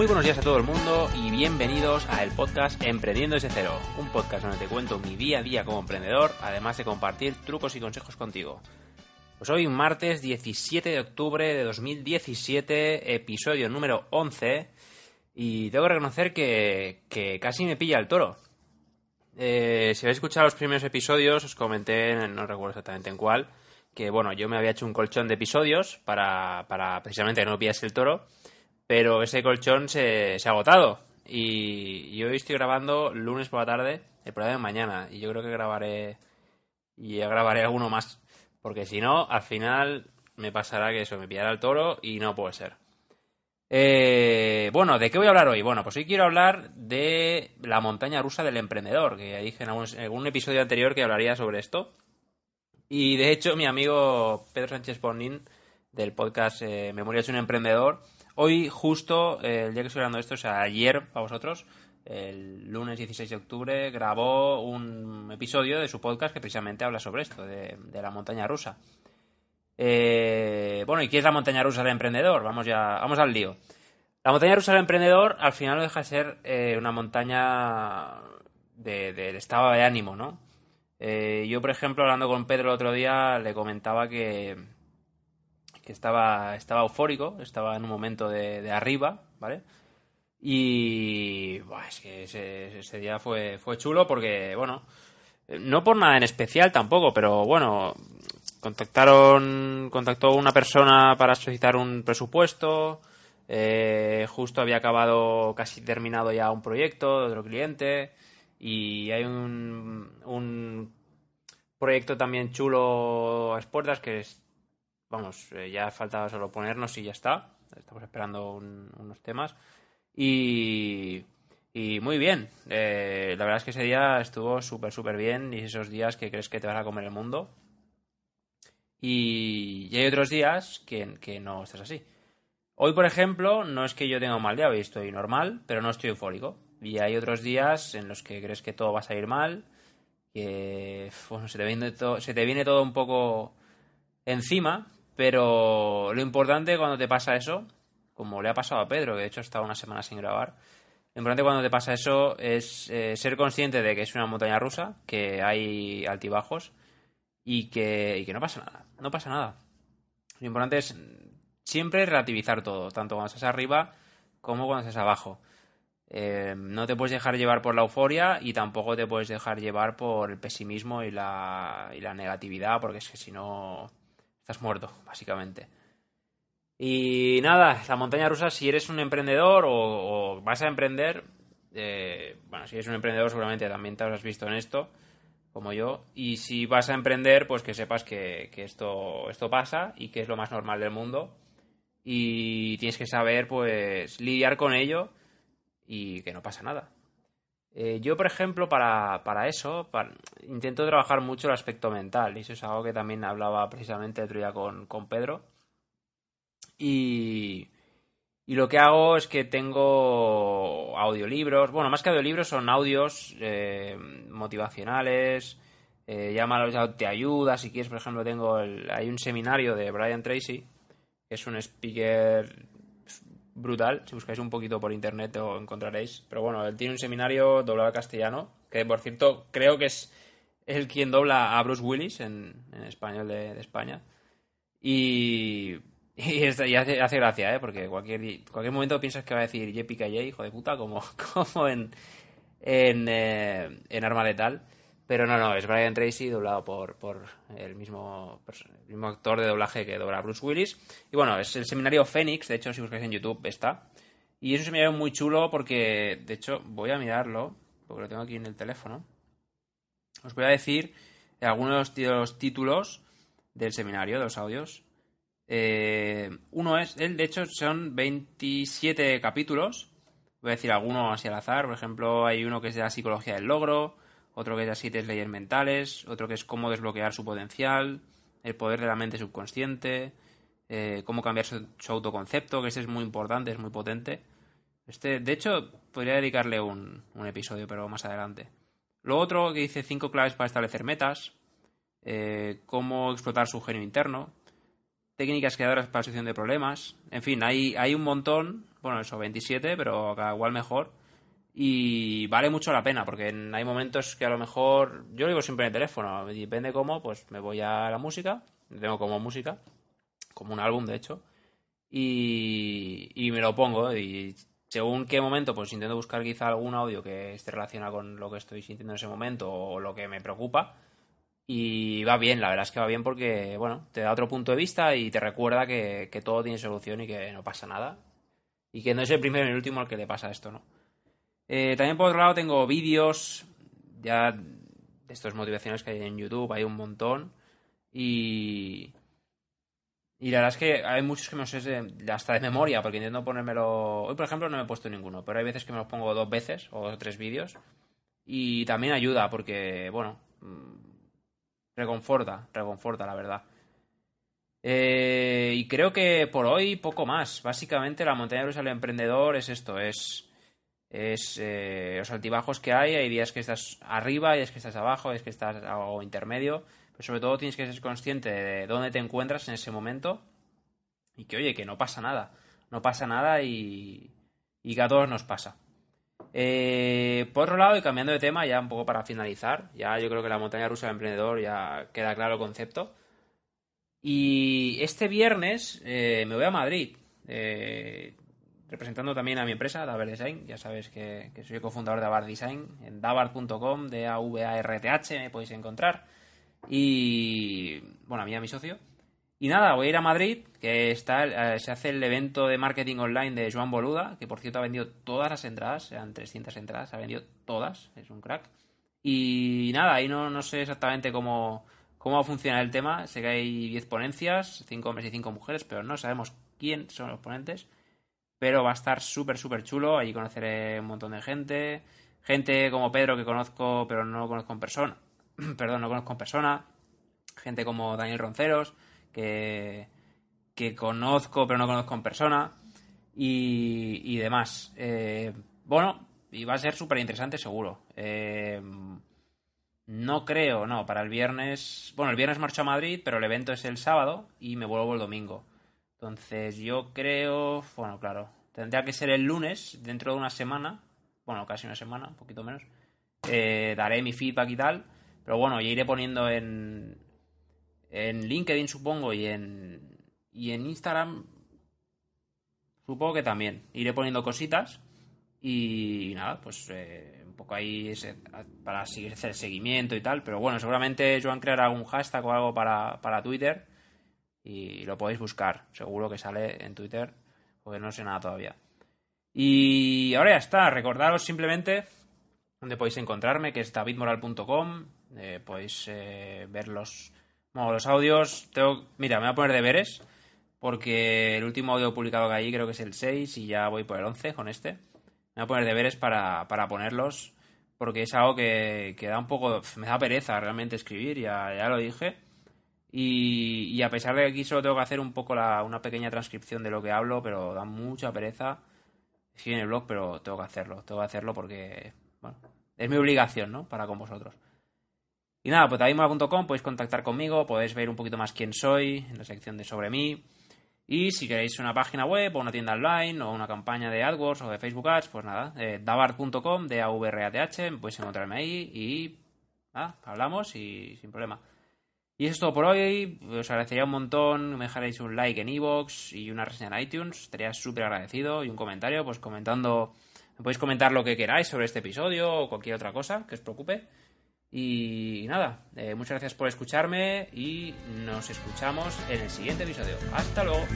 Muy buenos días a todo el mundo y bienvenidos a el podcast Emprendiendo desde cero, un podcast donde te cuento mi día a día como emprendedor, además de compartir trucos y consejos contigo. Pues hoy martes 17 de octubre de 2017, episodio número 11, y tengo que reconocer que, que casi me pilla el toro. Eh, si habéis escuchado los primeros episodios, os comenté, no recuerdo exactamente en cuál, que bueno, yo me había hecho un colchón de episodios para, para precisamente que no pillase el toro, pero ese colchón se, se ha agotado. Y, hoy estoy grabando lunes por la tarde, el programa de mañana, y yo creo que grabaré y grabaré alguno más, porque si no, al final me pasará que eso, me pillará el toro y no puede ser. Eh, bueno, ¿de qué voy a hablar hoy? Bueno, pues hoy quiero hablar de la montaña rusa del emprendedor, que dije en algún, episodio anterior que hablaría sobre esto. Y de hecho, mi amigo Pedro Sánchez Bonin, del podcast eh, Memorias de un Emprendedor, hoy justo, eh, el día que estoy hablando esto, o sea, ayer para vosotros, el lunes 16 de octubre, grabó un episodio de su podcast que precisamente habla sobre esto, de la montaña rusa. Eh, bueno, ¿y qué es la montaña rusa del emprendedor? Vamos ya, vamos al lío. La montaña rusa del emprendedor al final no deja de ser eh, una montaña del de, estado de ánimo, ¿no? Eh, yo, por ejemplo, hablando con Pedro el otro día, le comentaba que, que estaba, estaba eufórico, estaba en un momento de, arriba, ¿vale? Y es que ese, ese, día fue, fue chulo porque, bueno, no por nada en especial tampoco, pero bueno, contactaron, contactó una persona para solicitar un presupuesto. Eh, justo había acabado, casi terminado ya un proyecto de otro cliente. Y hay un, un proyecto también chulo a expuertas que es, vamos, eh, ya faltaba solo ponernos y ya está. Estamos esperando unos temas. Y, y muy bien. Eh, la verdad es que ese día estuvo súper, súper bien. Y esos días que crees que te vas a comer el mundo. Y, hay otros días que, no estás así. Hoy, por ejemplo, no es que yo tenga un mal día, hoy estoy normal, pero no estoy eufórico. Y hay otros días en los que crees que todo va a salir mal, que se, te viene todo, se te viene todo un poco encima, pero lo importante cuando te pasa eso, como le ha pasado a Pedro, que de hecho ha estado una semana sin grabar, lo importante cuando te pasa eso es eh, ser consciente de que es una montaña rusa, que hay altibajos y que, que no pasa nada. No pasa nada. Lo importante es siempre relativizar todo, tanto cuando estás arriba como cuando estás abajo. Eh, no te puedes dejar llevar por la euforia y tampoco te puedes dejar llevar por el pesimismo y la, y la negatividad, porque es que si no estás muerto, básicamente. Y nada, la montaña rusa, si eres un emprendedor o, vas a emprender, eh, bueno, si eres un emprendedor seguramente también te habrás visto en esto, como yo. Y si vas a emprender, pues que sepas que, esto, esto pasa y que es lo más normal del mundo. Y tienes que saber, pues, lidiar con ello y que no pasa nada. Eh, yo, por ejemplo, para, para eso, intento trabajar mucho el aspecto mental. Y eso es algo que también hablaba precisamente el otro día con, con Pedro. Y, y lo que hago es que tengo audiolibros, bueno, más que audiolibros son audios eh, motivacionales, eh, llámalos te ayuda, si quieres, por ejemplo, tengo hay un seminario de Brian Tracy, que es un speaker brutal, si buscáis un poquito por internet lo encontraréis, pero bueno, él tiene un seminario doblado al castellano, que por cierto creo que es el quien dobla a Bruce Willis en, español de España. Y y, hace, gracia, ¿eh? Porque cualquier, cualquier momento piensas que va a decir J.P.K.J., hijo de puta, como, como en, en, eh, en Arma Letal. Pero no, no, es Brian Tracy doblado por, por el, mismo, el mismo actor de doblaje que dobla Bruce Willis. Y bueno, es el seminario Phoenix, de hecho, si buscáis en YouTube está. Y es un seminario muy chulo porque, de hecho, voy a mirarlo, porque lo tengo aquí en el teléfono. Os voy a decir algunos de los títulos del seminario, de los audios. Eh, uno es, él de hecho son 27 capítulos. Voy a decir alguno así al azar. Por ejemplo, hay uno que es de la psicología del logro, otro que es las siete leyes mentales, otro que es cómo desbloquear su potencial, el poder de la mente subconsciente, eh, cómo cambiar su, autoconcepto, que ese es muy importante, es muy potente. Este, de hecho, podría dedicarle un, episodio, pero más adelante. Lo otro que dice cinco claves para establecer metas, eh, cómo explotar su genio interno, técnicas creadoras para solución de problemas. En fin, hay, hay un montón, bueno, eso, 27, pero cada igual mejor. Y vale mucho la pena, porque hay momentos que a lo mejor, yo lo digo siempre en el teléfono, depende cómo, pues me voy a la música, tengo como música, como un álbum de hecho, y, y me lo pongo y según qué momento, pues intento buscar quizá algún audio que esté relacionado con lo que estoy sintiendo en ese momento o lo que me preocupa y va bien, la verdad es que va bien porque, bueno, te da otro punto de vista y te recuerda que, todo tiene solución y que no pasa nada. Y que no es el primero ni el último al que le pasa esto, ¿no? Eh, también por otro lado tengo vídeos ya de estos motivaciones que hay en YouTube, hay un montón. Y, y la verdad es que hay muchos que me sé hasta de memoria, porque intento ponérmelo. Hoy, por ejemplo, no me he puesto ninguno, pero hay veces que me los pongo dos veces o tres vídeos. Y también ayuda, porque, bueno, reconforta, reconforta, la verdad. Eh, y creo que por hoy poco más. Básicamente la montaña rusa del emprendedor es esto, es, es eh, los altibajos que hay, hay días que estás arriba, hay días que estás abajo, hay días que estás algo intermedio, pero sobre todo tienes que ser consciente de dónde te encuentras en ese momento y que oye, que no pasa nada, no pasa nada y, y que a todos nos pasa. Eh, por otro lado, y cambiando de tema, ya un poco para finalizar, ya yo creo que la montaña rusa del emprendedor ya queda claro el concepto. Y este viernes eh, me voy a Madrid, representando también a mi empresa, Davar Design. Ya sabes que, soy cofundador de Davar Design. En davar.com, de a v a r t h me podéis encontrar. Y bueno, a mí, a mi socio. Y nada, voy a ir a Madrid, que está, eh, se hace el evento de marketing online de Joan Boluda, que por cierto ha vendido todas las entradas, eran 300 entradas, ha vendido todas, es un crack. Y nada, ahí no, no sé exactamente cómo, cómo va a funcionar el tema. Sé que hay 10 ponencias, 5 hombres y 5 mujeres, pero no sabemos quién son los ponentes. Pero va a estar súper, súper chulo. Allí conoceré un montón de gente. Gente como Pedro que conozco, pero no conozco en persona. Perdón, no conozco en persona. Gente como Daniel Ronceros que, que conozco pero no conozco en persona y, y demás. Eh, bueno, y va a ser súper interesante seguro. Eh, no creo, no, para el viernes... Bueno, el viernes marcho a Madrid, pero el evento es el sábado y me vuelvo el domingo. Entonces yo creo, bueno, claro, tendría que ser el lunes, dentro de una semana, bueno, casi una semana, un poquito menos. Eh, daré mi feedback y tal, pero bueno, ya iré poniendo en, en LinkedIn supongo y en, y en Instagram supongo que también. Iré poniendo cositas y, nada, pues eh, un poco ahí para seguir hacer seguimiento y tal. Pero bueno, seguramente Joan creará un hashtag o algo para, para Twitter y lo podéis buscar. Seguro que sale en Twitter porque no sé nada todavía. Y ahora ya está. Recordaros simplemente donde podéis encontrarme, que es davidmoral.com. Podéis eh, ver los bueno, los audios, tengo, mira, me voy a poner deberes, porque el último audio publicado que hay creo que es el 6 y ya voy por el 11 con este. Me voy a poner deberes para, para ponerlos, porque es algo que, que, da un poco, me da pereza realmente escribir, ya, ya lo dije. Y, y, a pesar de que aquí solo tengo que hacer un poco la, una pequeña transcripción de lo que hablo, pero da mucha pereza. Sí en el blog, pero tengo que hacerlo, tengo que hacerlo porque, bueno, es mi obligación, ¿no? Para con vosotros. Y nada, pues davidmola.com podéis contactar conmigo, podéis ver un poquito más quién soy en la sección de sobre mí. Y si queréis una página web o una tienda online o una campaña de AdWords o de Facebook Ads, pues nada, eh, davart.com, de a v r a t h podéis encontrarme ahí y nada, hablamos y sin problema. Y eso es todo por hoy. Os agradecería un montón. Me dejaréis un like en iVoox y una reseña en iTunes. Estaría súper agradecido. Y un comentario, pues comentando. Me podéis comentar lo que queráis sobre este episodio o cualquier otra cosa que os preocupe. Y nada, eh, muchas gracias por escucharme y nos escuchamos en el siguiente episodio. Hasta luego.